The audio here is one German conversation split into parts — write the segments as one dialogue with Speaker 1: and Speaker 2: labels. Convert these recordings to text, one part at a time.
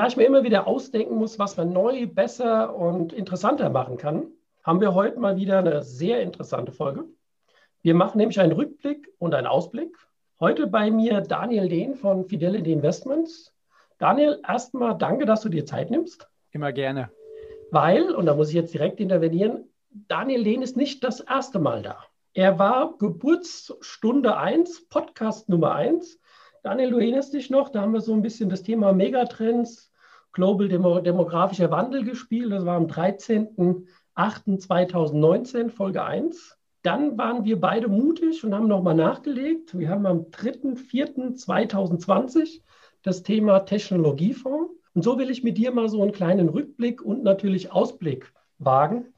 Speaker 1: Da ich mir immer wieder ausdenken muss, was man neu, besser und interessanter machen kann, haben wir heute mal wieder eine sehr interessante Folge. Wir machen nämlich einen Rückblick und einen Ausblick. Heute bei mir Daniel Dehn von Fidelity Investments. Daniel, erstmal danke, dass du dir Zeit nimmst.
Speaker 2: Immer gerne.
Speaker 1: Weil, und da muss ich jetzt direkt intervenieren, Daniel Dehn ist nicht das erste Mal da. Er war Geburtsstunde 1, Podcast Nummer 1. Daniel, du erinnerst dich noch, da haben wir so ein bisschen das Thema Megatrends, Global Demo Demografischer Wandel gespielt. Das war am 13.08.2019, Folge 1. Dann waren wir beide mutig und haben nochmal nachgelegt. Wir haben am 3.04.2020 das Thema Technologiefonds. Und so will ich mit dir mal so einen kleinen Rückblick und natürlich Ausblick wagen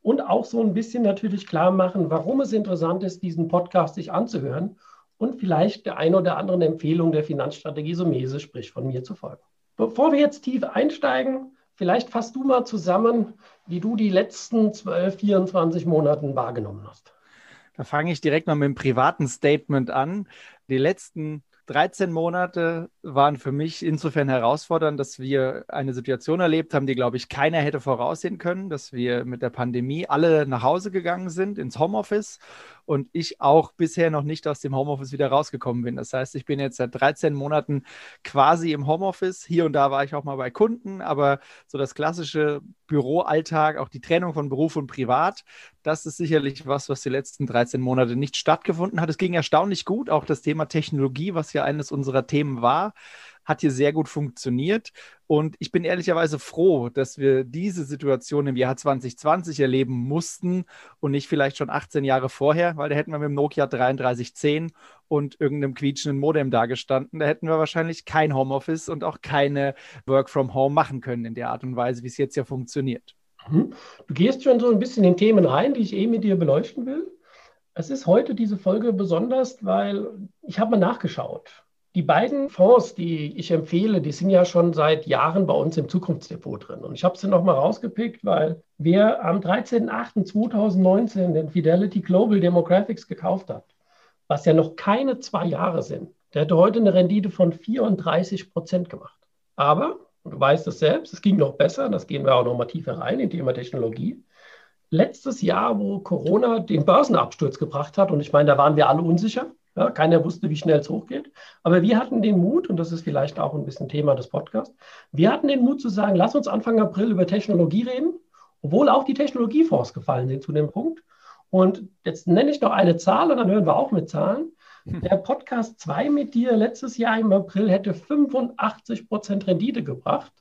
Speaker 1: und auch so ein bisschen natürlich klar machen, warum es interessant ist, diesen Podcast sich anzuhören und vielleicht der ein oder anderen Empfehlung der Finanzstrategie Sumese, sprich von mir zu folgen. Bevor wir jetzt tief einsteigen, vielleicht fasst du mal zusammen, wie du die letzten 12, 24 Monate wahrgenommen hast.
Speaker 2: Da fange ich direkt mal mit dem privaten Statement an. Die letzten 13 Monate waren für mich insofern herausfordernd, dass wir eine Situation erlebt haben, die, glaube ich, keiner hätte voraussehen können, dass wir mit der Pandemie alle nach Hause gegangen sind, ins Homeoffice und ich auch bisher noch nicht aus dem Homeoffice wieder rausgekommen bin. Das heißt, ich bin jetzt seit 13 Monaten quasi im Homeoffice. Hier und da war ich auch mal bei Kunden, aber so das klassische Büroalltag, auch die Trennung von Beruf und Privat, das ist sicherlich was, was die letzten 13 Monate nicht stattgefunden hat. Es ging erstaunlich gut. Auch das Thema Technologie, was ja eines unserer Themen war, hat hier sehr gut funktioniert. Und ich bin ehrlicherweise froh, dass wir diese Situation im Jahr 2020 erleben mussten und nicht vielleicht schon 18 Jahre vorher, weil da hätten wir mit dem Nokia 3310 und irgendeinem quietschenden Modem dagestanden. Da hätten wir wahrscheinlich kein Homeoffice und auch keine Work from Home machen können in der Art und Weise, wie es jetzt ja funktioniert.
Speaker 1: Mhm. Du gehst schon so ein bisschen in Themen rein, die ich eh mit dir beleuchten will. Es ist heute diese Folge besonders, weil ich habe mal nachgeschaut. Die beiden Fonds, die ich empfehle, die sind ja schon seit Jahren bei uns im Zukunftsdepot drin. Und ich habe sie nochmal rausgepickt, weil wer am 13.08.2019 den Fidelity Global Demographics gekauft hat, was ja noch keine zwei Jahre sind, der hätte heute eine Rendite von 34 Prozent gemacht. Aber, du weißt es selbst, es ging noch besser, das gehen wir auch nochmal tiefer rein in Thema Technologie. Letztes Jahr, wo Corona den Börsenabsturz gebracht hat, und ich meine, da waren wir alle unsicher, ja, keiner wusste, wie schnell es hochgeht. Aber wir hatten den Mut, und das ist vielleicht auch ein bisschen Thema des Podcasts, wir hatten den Mut zu sagen, lass uns Anfang April über Technologie reden, obwohl auch die Technologiefonds gefallen sind zu dem Punkt. Und jetzt nenne ich noch eine Zahl und dann hören wir auch mit Zahlen. Hm. Der Podcast 2 mit dir letztes Jahr im April hätte 85 Prozent Rendite gebracht,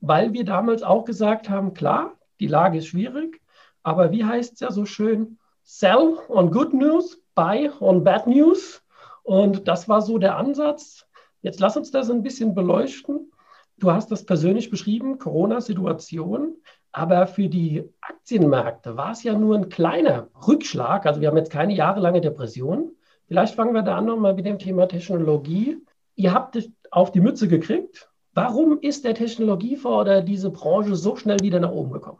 Speaker 1: weil wir damals auch gesagt haben, klar, die Lage ist schwierig, aber wie heißt es ja so schön, sell on good news, buy on bad news. Und das war so der Ansatz. Jetzt lass uns das ein bisschen beleuchten. Du hast das persönlich beschrieben, Corona-Situation. Aber für die Aktienmärkte war es ja nur ein kleiner Rückschlag. Also wir haben jetzt keine jahrelange Depression. Vielleicht fangen wir da an nochmal mit dem Thema Technologie. Ihr habt es auf die Mütze gekriegt. Warum ist der Technologiefonds oder diese Branche so schnell wieder nach oben gekommen?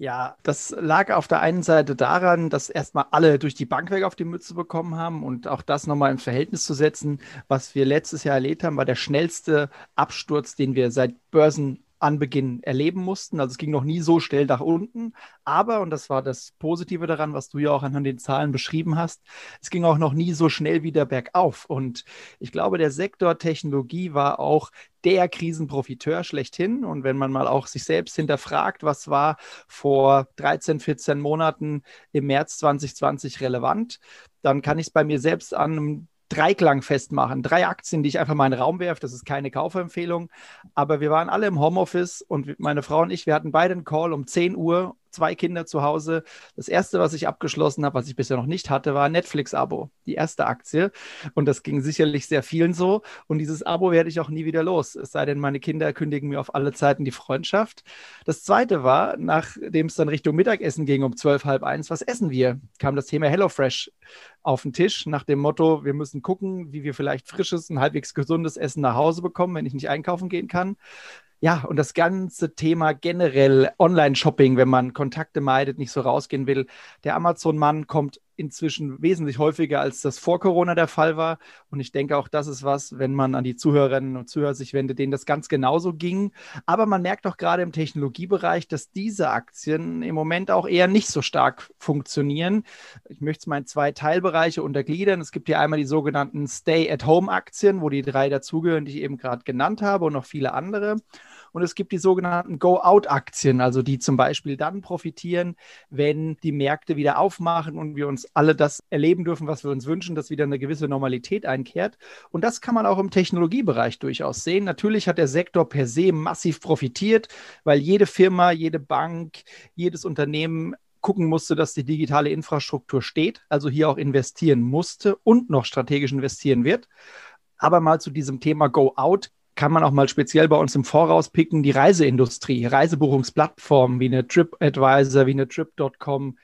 Speaker 2: Ja, das lag auf der einen Seite daran, dass erstmal alle durch die Bank weg auf die Mütze bekommen haben und auch das nochmal im Verhältnis zu setzen, was wir letztes Jahr erlebt haben, war der schnellste Absturz, den wir seit Börsen Anbeginn erleben mussten. Also es ging noch nie so schnell nach unten. Aber, und das war das Positive daran, was du ja auch anhand den Zahlen beschrieben hast, es ging auch noch nie so schnell wieder bergauf. Und ich glaube, der Sektor Technologie war auch der Krisenprofiteur schlechthin. Und wenn man mal auch sich selbst hinterfragt, was war vor 13, 14 Monaten im März 2020 relevant, dann kann ich es bei mir selbst an einem Dreiklang festmachen. Drei Aktien, die ich einfach mal in den Raum werfe. Das ist keine Kaufempfehlung. Aber wir waren alle im Homeoffice und meine Frau und ich, wir hatten beide einen Call um 10 Uhr zwei Kinder zu Hause. Das erste, was ich abgeschlossen habe, was ich bisher noch nicht hatte, war ein Netflix-Abo, die erste Aktie. Und das ging sicherlich sehr vielen so. Und dieses Abo werde ich auch nie wieder los. Es sei denn, meine Kinder kündigen mir auf alle Zeiten die Freundschaft. Das zweite war, nachdem es dann Richtung Mittagessen ging, um zwölf, halb eins, was essen wir? Kam das Thema HelloFresh auf den Tisch nach dem Motto, wir müssen gucken, wie wir vielleicht frisches und halbwegs gesundes Essen nach Hause bekommen, wenn ich nicht einkaufen gehen kann. Ja, und das ganze Thema generell Online-Shopping, wenn man Kontakte meidet, nicht so rausgehen will. Der Amazon-Mann kommt inzwischen wesentlich häufiger, als das vor Corona der Fall war. Und ich denke auch, das ist was, wenn man an die Zuhörerinnen und Zuhörer sich wendet, denen das ganz genauso ging. Aber man merkt auch gerade im Technologiebereich, dass diese Aktien im Moment auch eher nicht so stark funktionieren. Ich möchte es mal in zwei Teilbereiche untergliedern. Es gibt hier einmal die sogenannten Stay-at-Home-Aktien, wo die drei dazugehören, die ich eben gerade genannt habe und noch viele andere. Und es gibt die sogenannten Go-Out-Aktien, also die zum Beispiel dann profitieren, wenn die Märkte wieder aufmachen und wir uns alle das erleben dürfen, was wir uns wünschen, dass wieder eine gewisse Normalität einkehrt. Und das kann man auch im Technologiebereich durchaus sehen. Natürlich hat der Sektor per se massiv profitiert, weil jede Firma, jede Bank, jedes Unternehmen gucken musste, dass die digitale Infrastruktur steht, also hier auch investieren musste und noch strategisch investieren wird. Aber mal zu diesem Thema Go Out kann man auch mal speziell bei uns im Voraus picken, die Reiseindustrie, Reisebuchungsplattformen wie eine TripAdvisor, wie eine Trip.com,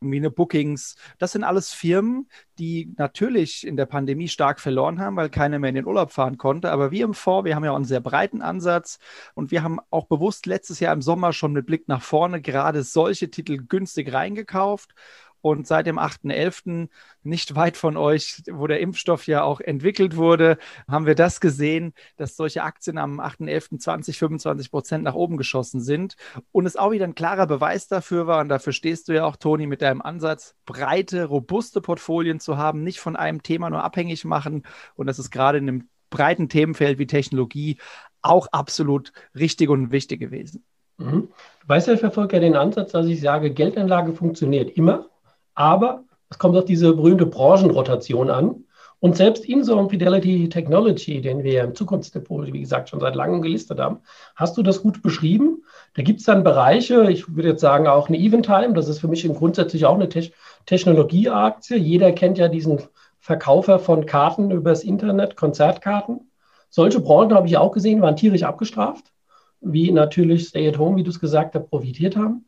Speaker 2: wie eine Bookings. Das sind alles Firmen, die natürlich in der Pandemie stark verloren haben, weil keiner mehr in den Urlaub fahren konnte. Aber wir im Fonds, wir haben ja auch einen sehr breiten Ansatz und wir haben auch bewusst letztes Jahr im Sommer schon mit Blick nach vorne gerade solche Titel günstig reingekauft und seit dem 8.11., nicht weit von euch, wo der Impfstoff ja auch entwickelt wurde, haben wir das gesehen, dass solche Aktien am 8.11. 20, 25 Prozent nach oben geschossen sind. Und es auch wieder ein klarer Beweis dafür war, und dafür stehst du ja auch, Toni, mit deinem Ansatz, breite, robuste Portfolien zu haben, nicht von einem Thema nur abhängig machen. Und das ist gerade in einem breiten Themenfeld wie Technologie auch absolut richtig und wichtig gewesen.
Speaker 1: Mhm. Du weißt ja, ich verfolge ja den Ansatz, dass ich sage, Geldanlage funktioniert immer. Aber es kommt auf diese berühmte Branchenrotation an. Und selbst in so einem Fidelity Technology, den wir im Zukunftsdepot, wie gesagt, schon seit langem gelistet haben, hast du das gut beschrieben. Da gibt es dann Bereiche, ich würde jetzt sagen auch eine Eventime, das ist für mich grundsätzlich auch eine Te Technologieaktie. Jeder kennt ja diesen Verkaufer von Karten übers Internet, Konzertkarten. Solche Branchen habe ich auch gesehen, waren tierisch abgestraft, wie natürlich Stay at Home, wie du es gesagt hast, profitiert haben.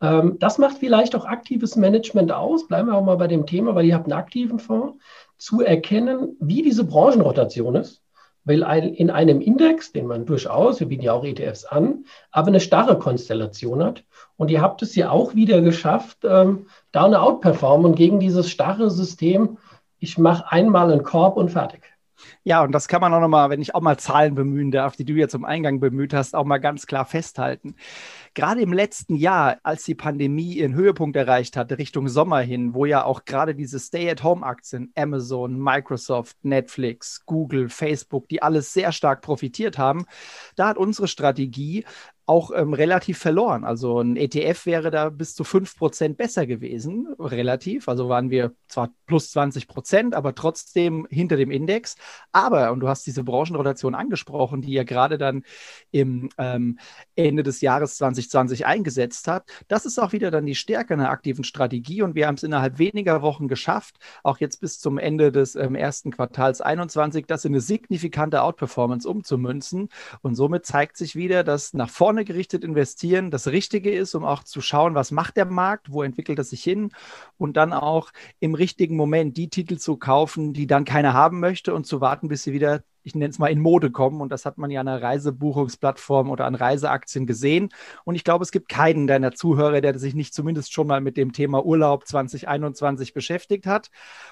Speaker 1: Ähm, das macht vielleicht auch aktives Management aus. Bleiben wir auch mal bei dem Thema, weil ihr habt einen aktiven Fonds, zu erkennen, wie diese Branchenrotation ist. Weil in einem Index, den man durchaus, wir bieten ja auch ETFs an, aber eine starre Konstellation hat. Und ihr habt es ja auch wieder geschafft, ähm, da eine Outperformance gegen dieses starre System. Ich mache einmal einen Korb und fertig.
Speaker 2: Ja, und das kann man auch nochmal, wenn ich auch mal Zahlen bemühen darf, die du jetzt zum Eingang bemüht hast, auch mal ganz klar festhalten. Gerade im letzten Jahr, als die Pandemie ihren Höhepunkt erreicht hatte, Richtung Sommer hin, wo ja auch gerade diese Stay-at-Home-Aktien, Amazon, Microsoft, Netflix, Google, Facebook, die alles sehr stark profitiert haben, da hat unsere Strategie auch ähm, relativ verloren. Also ein ETF wäre da bis zu 5% besser gewesen, relativ. Also waren wir zwar plus 20 Prozent, aber trotzdem hinter dem Index. Aber, und du hast diese Branchenrotation angesprochen, die ja gerade dann im ähm, Ende des Jahres 2020 eingesetzt hat, das ist auch wieder dann die Stärke einer aktiven Strategie. Und wir haben es innerhalb weniger Wochen geschafft, auch jetzt bis zum Ende des ähm, ersten Quartals 21, das in eine signifikante Outperformance umzumünzen. Und somit zeigt sich wieder, dass nach vorne vorne gerichtet investieren das Richtige ist, um auch zu schauen, was macht der Markt, wo entwickelt er sich hin und dann auch im richtigen Moment die Titel zu kaufen, die dann keiner haben möchte und zu warten, bis sie wieder ich nenne es mal, in Mode kommen. Und das hat man ja an einer Reisebuchungsplattform oder an Reiseaktien gesehen. Und ich glaube, es gibt keinen deiner Zuhörer, der sich nicht zumindest schon mal mit dem Thema Urlaub 2021 beschäftigt hat.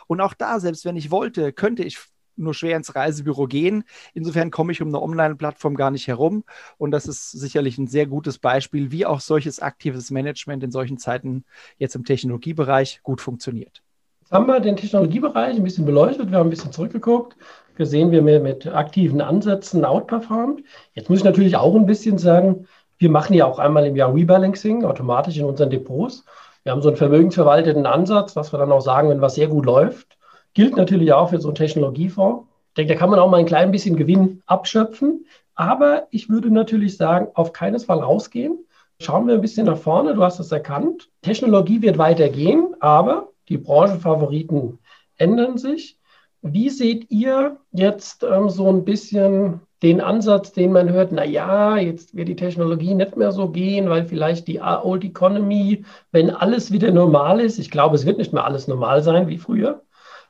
Speaker 2: Und auch da, selbst wenn ich wollte, könnte ich nur schwer ins Reisebüro gehen. Insofern komme ich um eine Online-Plattform gar nicht herum. Und das ist sicherlich ein sehr gutes Beispiel, wie auch solches aktives Management in solchen Zeiten jetzt im Technologiebereich gut funktioniert.
Speaker 1: Jetzt haben wir den Technologiebereich ein bisschen beleuchtet, wir haben ein bisschen zurückgeguckt, gesehen, wie wir mit aktiven Ansätzen outperformt. Jetzt muss ich natürlich auch ein bisschen sagen, wir machen ja auch einmal im Jahr Rebalancing automatisch in unseren Depots. Wir haben so einen vermögensverwalteten Ansatz, was wir dann auch sagen, wenn was sehr gut läuft, Gilt natürlich auch für so einen Technologiefonds. Ich denke, da kann man auch mal ein klein bisschen Gewinn abschöpfen. Aber ich würde natürlich sagen, auf keines Fall rausgehen. Schauen wir ein bisschen nach vorne. Du hast es erkannt. Technologie wird weitergehen, aber die Branchenfavoriten ändern sich. Wie seht ihr jetzt ähm, so ein bisschen den Ansatz, den man hört, na ja, jetzt wird die Technologie nicht mehr so gehen, weil vielleicht die Old Economy, wenn alles wieder normal ist, ich glaube, es wird nicht mehr alles normal sein wie früher.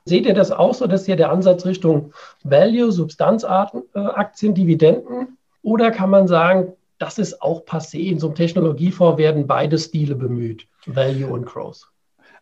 Speaker 1: Seht ihr das auch so, dass hier der Ansatz Richtung Value, Substanzaktien, äh, Dividenden? Oder kann man sagen, das ist auch passé. In so einem Technologiefonds werden beide Stile bemüht, Value und Growth.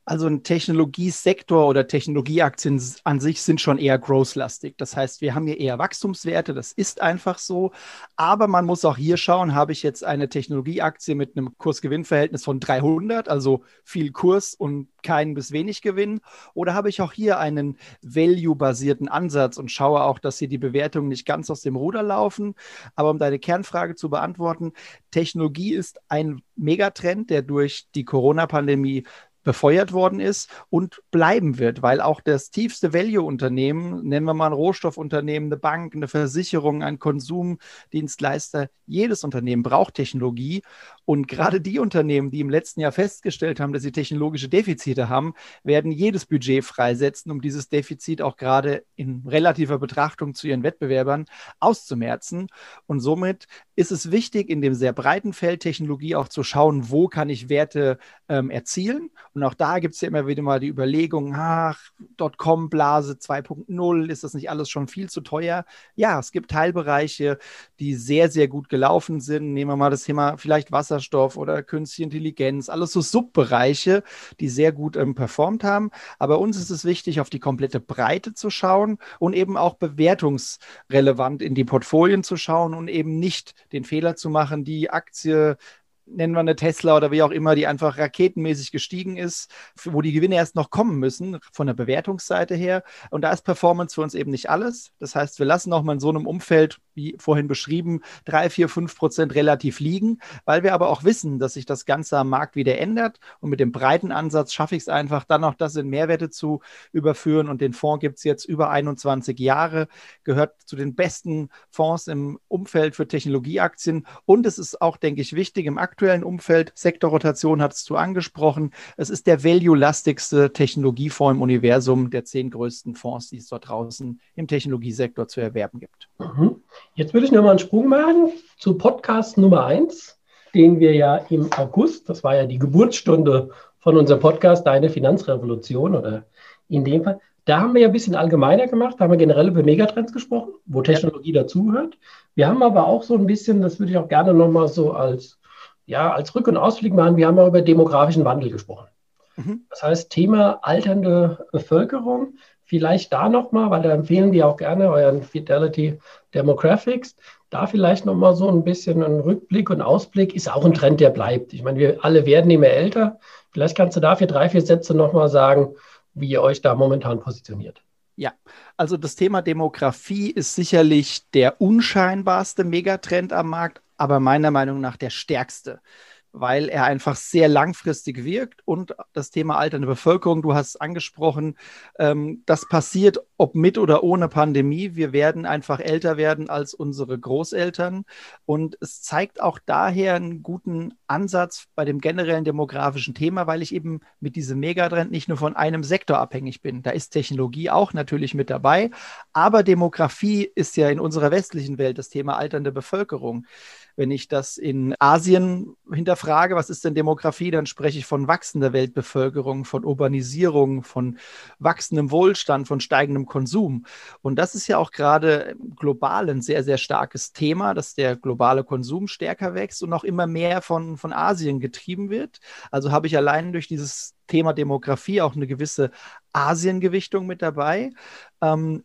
Speaker 2: Also ein Technologiesektor oder Technologieaktien an sich sind schon eher growth-lastig. Das heißt, wir haben hier eher Wachstumswerte, das ist einfach so. Aber man muss auch hier schauen, habe ich jetzt eine Technologieaktie mit einem Kurs-Gewinn-Verhältnis von 300, also viel Kurs und kein bis wenig Gewinn? Oder habe ich auch hier einen value-basierten Ansatz und schaue auch, dass hier die Bewertungen nicht ganz aus dem Ruder laufen? Aber um deine Kernfrage zu beantworten, Technologie ist ein Megatrend, der durch die Corona-Pandemie befeuert worden ist und bleiben wird, weil auch das tiefste Value-Unternehmen, nennen wir mal ein Rohstoffunternehmen, eine Bank, eine Versicherung, ein Konsumdienstleister, jedes Unternehmen braucht Technologie und gerade die Unternehmen, die im letzten Jahr festgestellt haben, dass sie technologische Defizite haben, werden jedes Budget freisetzen, um dieses Defizit auch gerade in relativer Betrachtung zu ihren Wettbewerbern auszumerzen. Und somit ist es wichtig, in dem sehr breiten Feld Technologie auch zu schauen, wo kann ich Werte ähm, erzielen. Und auch da gibt es ja immer wieder mal die Überlegung, ach, Dotcom-Blase 2.0, ist das nicht alles schon viel zu teuer? Ja, es gibt Teilbereiche, die sehr, sehr gut gelaufen sind. Nehmen wir mal das Thema vielleicht Wasserstoff oder Künstliche Intelligenz, alles so Subbereiche, die sehr gut ähm, performt haben. Aber uns ist es wichtig, auf die komplette Breite zu schauen und eben auch bewertungsrelevant in die Portfolien zu schauen und eben nicht den Fehler zu machen, die Aktie nennen wir eine Tesla oder wie auch immer, die einfach raketenmäßig gestiegen ist, wo die Gewinne erst noch kommen müssen, von der Bewertungsseite her. Und da ist Performance für uns eben nicht alles. Das heißt, wir lassen auch mal in so einem Umfeld, wie vorhin beschrieben, drei, vier, fünf Prozent relativ liegen, weil wir aber auch wissen, dass sich das Ganze am Markt wieder ändert. Und mit dem breiten Ansatz schaffe ich es einfach, dann auch das in Mehrwerte zu überführen. Und den Fonds gibt es jetzt über 21 Jahre, gehört zu den besten Fonds im Umfeld für Technologieaktien. Und es ist auch, denke ich, wichtig im aktuellen aktuellen Umfeld, Sektorrotation hattest du angesprochen. Es ist der value-lastigste Technologiefonds im Universum der zehn größten Fonds, die es dort draußen im Technologiesektor zu erwerben gibt.
Speaker 1: Mhm. Jetzt würde ich nochmal einen Sprung machen zu Podcast Nummer 1, den wir ja im August, das war ja die Geburtsstunde von unserem Podcast Deine Finanzrevolution oder in dem Fall, da haben wir ja ein bisschen allgemeiner gemacht, da haben wir generell über Megatrends gesprochen, wo Technologie ja. dazugehört. Wir haben aber auch so ein bisschen, das würde ich auch gerne nochmal so als ja, als Rück- und Ausflug machen, wir haben auch über demografischen Wandel gesprochen. Mhm. Das heißt, Thema alternde Bevölkerung, vielleicht da nochmal, weil da empfehlen wir auch gerne euren Fidelity Demographics, da vielleicht nochmal so ein bisschen ein Rückblick und Ausblick, ist auch ein Trend, der bleibt. Ich meine, wir alle werden immer älter. Vielleicht kannst du dafür drei, vier Sätze nochmal sagen, wie ihr euch da momentan positioniert.
Speaker 2: Ja, also das Thema Demografie ist sicherlich der unscheinbarste Megatrend am Markt, aber meiner Meinung nach der stärkste weil er einfach sehr langfristig wirkt und das Thema alternde Bevölkerung, du hast angesprochen, ähm, das passiert, ob mit oder ohne Pandemie. Wir werden einfach älter werden als unsere Großeltern und es zeigt auch daher einen guten Ansatz bei dem generellen demografischen Thema, weil ich eben mit diesem Megatrend nicht nur von einem Sektor abhängig bin. Da ist Technologie auch natürlich mit dabei, aber Demografie ist ja in unserer westlichen Welt das Thema alternde Bevölkerung. Wenn ich das in Asien hinterfrage, was ist denn Demografie, dann spreche ich von wachsender Weltbevölkerung, von Urbanisierung, von wachsendem Wohlstand, von steigendem Konsum. Und das ist ja auch gerade global ein sehr, sehr starkes Thema, dass der globale Konsum stärker wächst und auch immer mehr von, von Asien getrieben wird. Also habe ich allein durch dieses Thema Demografie auch eine gewisse Asiengewichtung mit dabei. Ähm,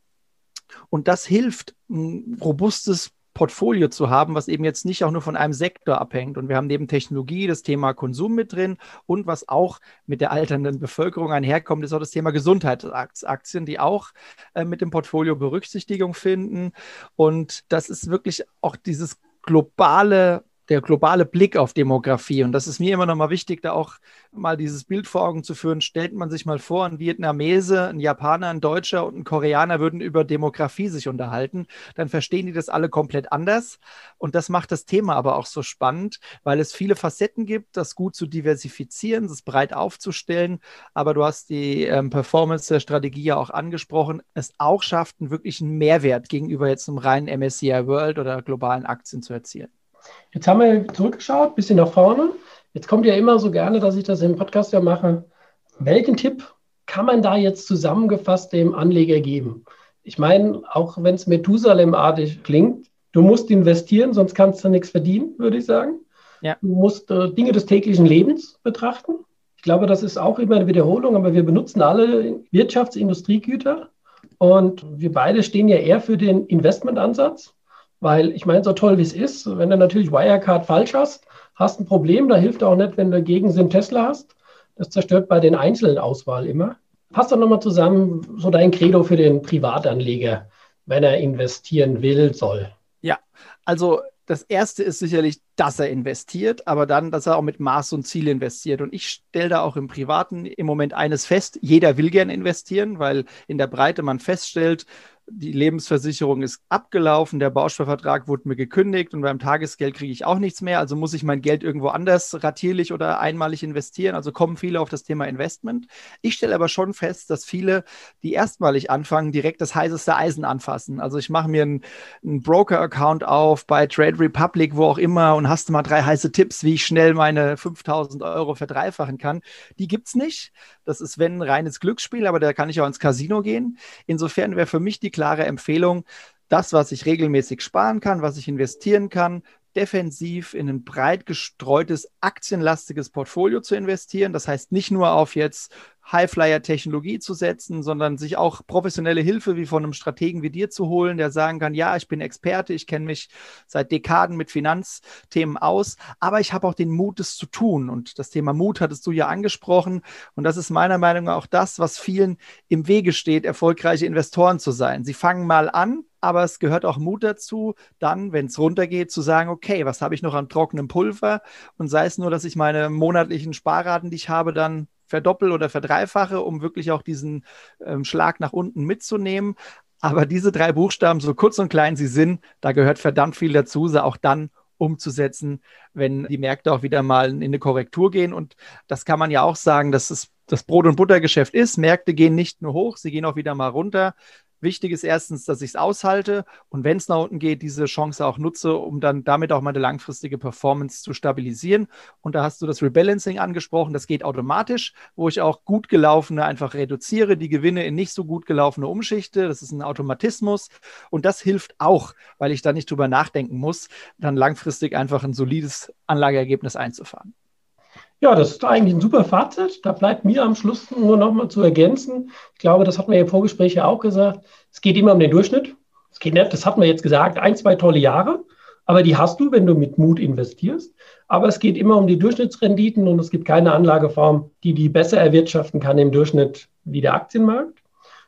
Speaker 2: und das hilft, ein robustes Portfolio zu haben, was eben jetzt nicht auch nur von einem Sektor abhängt. Und wir haben neben Technologie das Thema Konsum mit drin und was auch mit der alternden Bevölkerung einherkommt, ist auch das Thema Gesundheitsaktien, die auch äh, mit dem Portfolio Berücksichtigung finden. Und das ist wirklich auch dieses globale der globale Blick auf Demografie. Und das ist mir immer noch mal wichtig, da auch mal dieses Bild vor Augen zu führen. Stellt man sich mal vor, ein Vietnamese, ein Japaner, ein Deutscher und ein Koreaner würden über Demografie sich unterhalten, dann verstehen die das alle komplett anders. Und das macht das Thema aber auch so spannend, weil es viele Facetten gibt, das gut zu diversifizieren, das breit aufzustellen. Aber du hast die ähm, Performance der Strategie ja auch angesprochen, es auch schafft, einen wirklichen Mehrwert gegenüber jetzt einem reinen MSCI World oder globalen Aktien zu erzielen.
Speaker 1: Jetzt haben wir zurückgeschaut, bisschen nach vorne. Jetzt kommt ja immer so gerne, dass ich das im Podcast ja mache. Welchen Tipp kann man da jetzt zusammengefasst dem Anleger geben? Ich meine, auch wenn es Methusalem-artig klingt, du musst investieren, sonst kannst du nichts verdienen, würde ich sagen. Ja. Du musst äh, Dinge des täglichen Lebens betrachten. Ich glaube, das ist auch immer eine Wiederholung, aber wir benutzen alle Wirtschaftsindustriegüter und wir beide stehen ja eher für den Investmentansatz. Weil ich meine, so toll wie es ist, wenn du natürlich Wirecard falsch hast, hast ein Problem. Da hilft auch nicht, wenn du Gegensinn Tesla hast. Das zerstört bei den einzelnen Auswahl immer. Passt doch nochmal zusammen, so dein Credo für den Privatanleger, wenn er investieren will, soll.
Speaker 2: Ja, also das erste ist sicherlich, dass er investiert, aber dann, dass er auch mit Maß und Ziel investiert. Und ich stelle da auch im Privaten im Moment eines fest, jeder will gern investieren, weil in der Breite man feststellt, die Lebensversicherung ist abgelaufen, der Bausparvertrag wurde mir gekündigt und beim Tagesgeld kriege ich auch nichts mehr. Also muss ich mein Geld irgendwo anders ratierlich oder einmalig investieren. Also kommen viele auf das Thema Investment. Ich stelle aber schon fest, dass viele, die erstmalig anfangen, direkt das heißeste Eisen anfassen. Also ich mache mir einen, einen Broker-Account auf bei Trade Republic, wo auch immer und hast du mal drei heiße Tipps, wie ich schnell meine 5000 Euro verdreifachen kann. Die gibt es nicht. Das ist, wenn, ein reines Glücksspiel, aber da kann ich auch ins Casino gehen. Insofern wäre für mich die klare Empfehlung, das, was ich regelmäßig sparen kann, was ich investieren kann, defensiv in ein breit gestreutes, aktienlastiges Portfolio zu investieren. Das heißt nicht nur auf jetzt Highflyer-Technologie zu setzen, sondern sich auch professionelle Hilfe wie von einem Strategen wie dir zu holen, der sagen kann, ja, ich bin Experte, ich kenne mich seit Dekaden mit Finanzthemen aus, aber ich habe auch den Mut, es zu tun. Und das Thema Mut hattest du ja angesprochen. Und das ist meiner Meinung nach auch das, was vielen im Wege steht, erfolgreiche Investoren zu sein. Sie fangen mal an, aber es gehört auch Mut dazu, dann, wenn es runtergeht, zu sagen, okay, was habe ich noch an trockenem Pulver? Und sei es nur, dass ich meine monatlichen Sparraten, die ich habe, dann verdoppel oder verdreifache, um wirklich auch diesen ähm, Schlag nach unten mitzunehmen. Aber diese drei Buchstaben, so kurz und klein sie sind, da gehört verdammt viel dazu, sie auch dann umzusetzen, wenn die Märkte auch wieder mal in eine Korrektur gehen. Und das kann man ja auch sagen, dass es das Brot- und Buttergeschäft ist. Märkte gehen nicht nur hoch, sie gehen auch wieder mal runter. Wichtig ist erstens, dass ich es aushalte und wenn es nach unten geht, diese Chance auch nutze, um dann damit auch meine langfristige Performance zu stabilisieren. Und da hast du das Rebalancing angesprochen, das geht automatisch, wo ich auch gut gelaufene einfach reduziere, die Gewinne in nicht so gut gelaufene umschichte. Das ist ein Automatismus und das hilft auch, weil ich da nicht drüber nachdenken muss, dann langfristig einfach ein solides Anlageergebnis einzufahren.
Speaker 1: Ja, das ist eigentlich ein super Fazit. Da bleibt mir am Schluss nur noch mal zu ergänzen. Ich glaube, das hatten wir im Vorgespräch ja auch gesagt. Es geht immer um den Durchschnitt. Es geht nicht, das hatten wir jetzt gesagt, ein, zwei tolle Jahre. Aber die hast du, wenn du mit Mut investierst. Aber es geht immer um die Durchschnittsrenditen und es gibt keine Anlageform, die die besser erwirtschaften kann im Durchschnitt wie der Aktienmarkt.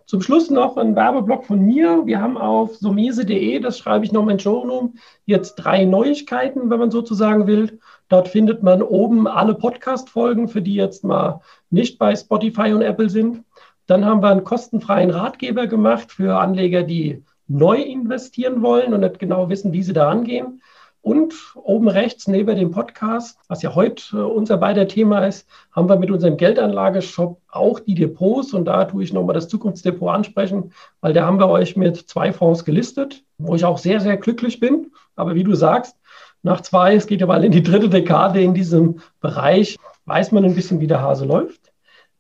Speaker 1: Zum Schluss noch ein Werbeblock von mir. Wir haben auf somese.de, das schreibe ich noch in Showroom, jetzt drei Neuigkeiten, wenn man sozusagen will. Dort findet man oben alle Podcast-Folgen, für die jetzt mal nicht bei Spotify und Apple sind. Dann haben wir einen kostenfreien Ratgeber gemacht für Anleger, die neu investieren wollen und nicht genau wissen, wie sie da angehen. Und oben rechts neben dem Podcast, was ja heute äh, unser beider Thema ist, haben wir mit unserem Geldanlageshop auch die Depots. Und da tue ich nochmal das Zukunftsdepot ansprechen, weil da haben wir euch mit zwei Fonds gelistet, wo ich auch sehr, sehr glücklich bin. Aber wie du sagst, nach zwei, es geht ja mal in die dritte Dekade in diesem Bereich, weiß man ein bisschen, wie der Hase läuft.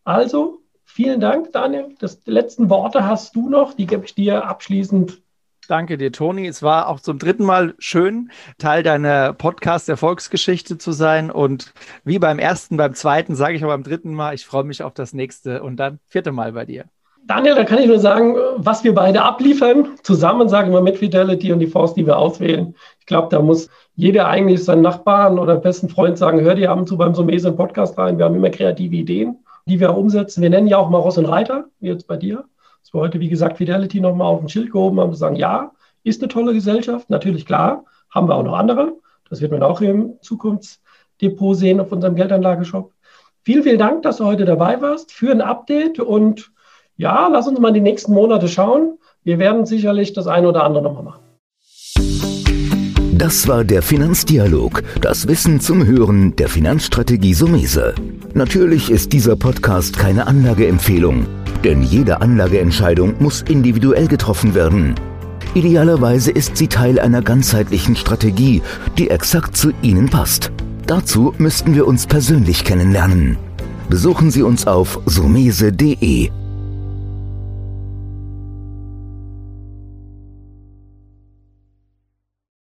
Speaker 1: Also, vielen Dank, Daniel. Das, die letzten Worte hast du noch, die gebe ich dir abschließend
Speaker 2: Danke dir, Toni. Es war auch zum dritten Mal schön, Teil deiner Podcast-Erfolgsgeschichte zu sein. Und wie beim ersten, beim zweiten, sage ich aber beim dritten Mal, ich freue mich auf das nächste und dann vierte Mal bei dir.
Speaker 1: Daniel, da kann ich nur sagen, was wir beide abliefern, zusammen sagen wir mit Fidelity und die Fonds, die wir auswählen. Ich glaube, da muss jeder eigentlich seinen Nachbarn oder besten Freund sagen, hör dir ab und zu beim Sumesen Podcast rein. Wir haben immer kreative Ideen, die wir umsetzen. Wir nennen ja auch mal Ross und Reiter, wie jetzt bei dir. Das war heute, wie gesagt, Fidelity nochmal auf ein Schild gehoben haben, zu sagen, ja, ist eine tolle Gesellschaft, natürlich klar, haben wir auch noch andere. Das wird man auch im Zukunftsdepot sehen auf unserem Geldanlageshop. Vielen, vielen Dank, dass du heute dabei warst für ein Update und ja, lass uns mal die nächsten Monate schauen. Wir werden sicherlich das eine oder andere nochmal machen.
Speaker 3: Das war der Finanzdialog, das Wissen zum Hören der Finanzstrategie Sumese. Natürlich ist dieser Podcast keine Anlageempfehlung, denn jede Anlageentscheidung muss individuell getroffen werden. Idealerweise ist sie Teil einer ganzheitlichen Strategie, die exakt zu Ihnen passt. Dazu müssten wir uns persönlich kennenlernen. Besuchen Sie uns auf sumese.de